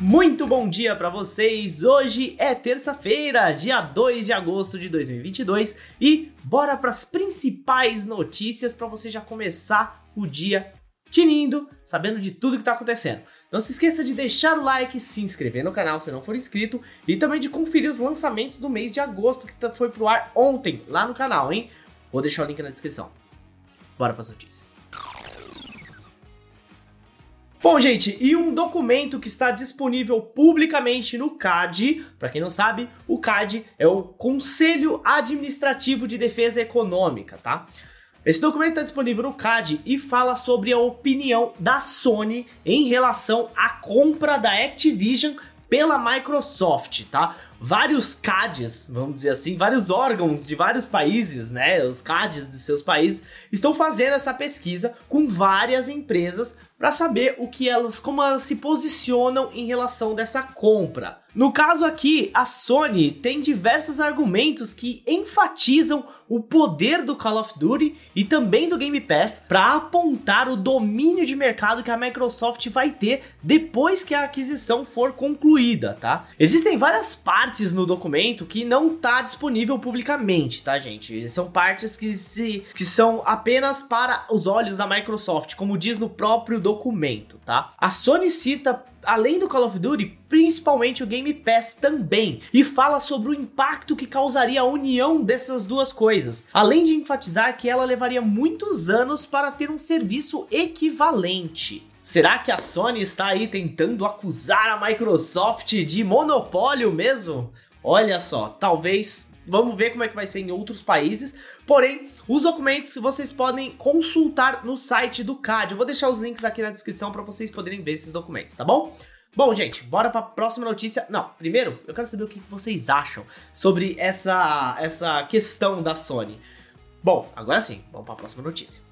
Muito bom dia para vocês! Hoje é terça-feira, dia 2 de agosto de 2022 e bora para as principais notícias para você já começar o dia tinindo, sabendo de tudo que está acontecendo. Não se esqueça de deixar o like, se inscrever no canal se não for inscrito e também de conferir os lançamentos do mês de agosto que tá, foi pro ar ontem lá no canal, hein? Vou deixar o link na descrição. Bora para as notícias. Bom, gente, e um documento que está disponível publicamente no CAD, para quem não sabe, o CAD é o Conselho Administrativo de Defesa Econômica, tá? Esse documento está disponível no CAD e fala sobre a opinião da Sony em relação à compra da Activision pela Microsoft, tá? Vários CADs, vamos dizer assim, vários órgãos de vários países, né? Os CADs de seus países estão fazendo essa pesquisa com várias empresas para saber o que elas, como elas se posicionam em relação dessa compra. No caso aqui, a Sony tem diversos argumentos que enfatizam o poder do Call of Duty e também do Game Pass para apontar o domínio de mercado que a Microsoft vai ter depois que a aquisição for concluída, tá? Existem várias partes no documento que não tá disponível publicamente, tá, gente? São partes que se que são apenas para os olhos da Microsoft, como diz no próprio documento, tá? A Sony cita além do Call of Duty, principalmente o Game Pass também, e fala sobre o impacto que causaria a união dessas duas coisas, além de enfatizar que ela levaria muitos anos para ter um serviço equivalente. Será que a Sony está aí tentando acusar a Microsoft de monopólio mesmo? Olha só, talvez Vamos ver como é que vai ser em outros países. Porém, os documentos vocês podem consultar no site do CAD. Eu vou deixar os links aqui na descrição para vocês poderem ver esses documentos, tá bom? Bom, gente, bora para a próxima notícia. Não, primeiro, eu quero saber o que vocês acham sobre essa essa questão da Sony. Bom, agora sim, vamos para a próxima notícia.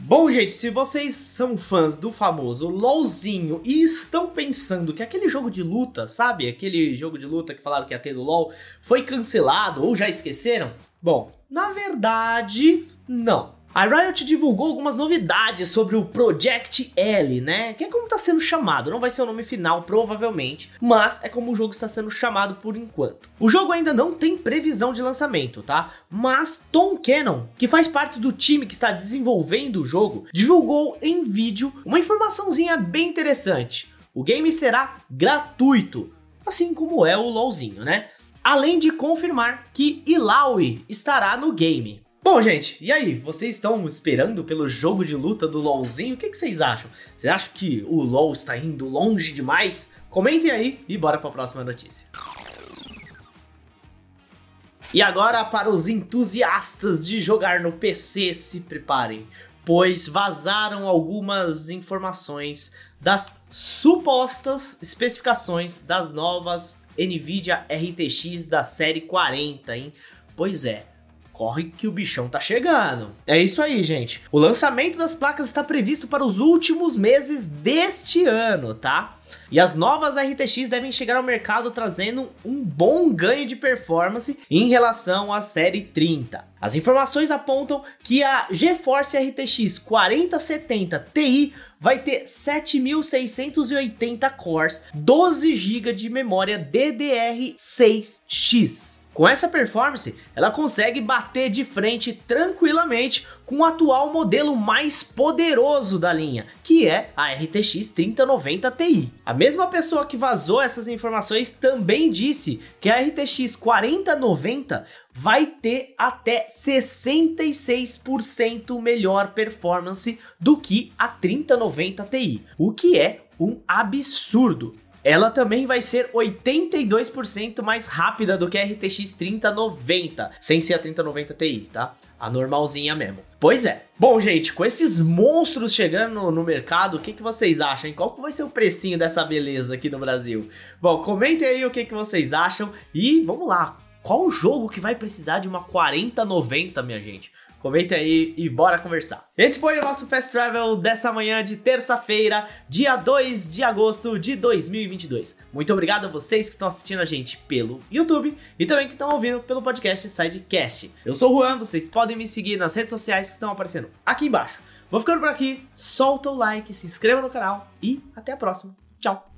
Bom, gente, se vocês são fãs do famoso LOLzinho e estão pensando que aquele jogo de luta, sabe? Aquele jogo de luta que falaram que ia ter do LOL, foi cancelado ou já esqueceram? Bom, na verdade, não. A Riot divulgou algumas novidades sobre o Project L, né? Que é como está sendo chamado. Não vai ser o nome final, provavelmente, mas é como o jogo está sendo chamado por enquanto. O jogo ainda não tem previsão de lançamento, tá? Mas Tom Cannon, que faz parte do time que está desenvolvendo o jogo, divulgou em vídeo uma informaçãozinha bem interessante. O game será gratuito, assim como é o LoLzinho, né? Além de confirmar que Ilaoi estará no game. Bom, gente, e aí? Vocês estão esperando pelo jogo de luta do LoLzinho? O que, que vocês acham? Vocês acham que o LoL está indo longe demais? Comentem aí e bora para a próxima notícia. E agora, para os entusiastas de jogar no PC, se preparem, pois vazaram algumas informações das supostas especificações das novas Nvidia RTX da série 40, hein? Pois é, corre que o bichão tá chegando. É isso aí, gente. O lançamento das placas está previsto para os últimos meses deste ano, tá? E as novas RTX devem chegar ao mercado trazendo um bom ganho de performance em relação à série 30. As informações apontam que a GeForce RTX 4070 Ti vai ter 7680 cores, 12 GB de memória DDR6X. Com essa performance, ela consegue bater de frente tranquilamente com o atual modelo mais poderoso da linha, que é a RTX 3090 Ti. A mesma pessoa que vazou essas informações também disse que a RTX 4090 vai ter até 66% melhor performance do que a 3090 Ti, o que é um absurdo ela também vai ser 82% mais rápida do que a RTX 3090, sem ser a 3090 Ti, tá? A normalzinha mesmo. Pois é. Bom, gente, com esses monstros chegando no mercado, o que, que vocês acham? Qual que vai ser o precinho dessa beleza aqui no Brasil? Bom, comentem aí o que, que vocês acham e vamos lá. Qual jogo que vai precisar de uma 4090, minha gente? Comenta aí e bora conversar. Esse foi o nosso Fast Travel dessa manhã de terça-feira, dia 2 de agosto de 2022. Muito obrigado a vocês que estão assistindo a gente pelo YouTube e também que estão ouvindo pelo podcast Sidecast. Eu sou o Juan, vocês podem me seguir nas redes sociais que estão aparecendo aqui embaixo. Vou ficando por aqui, solta o like, se inscreva no canal e até a próxima. Tchau!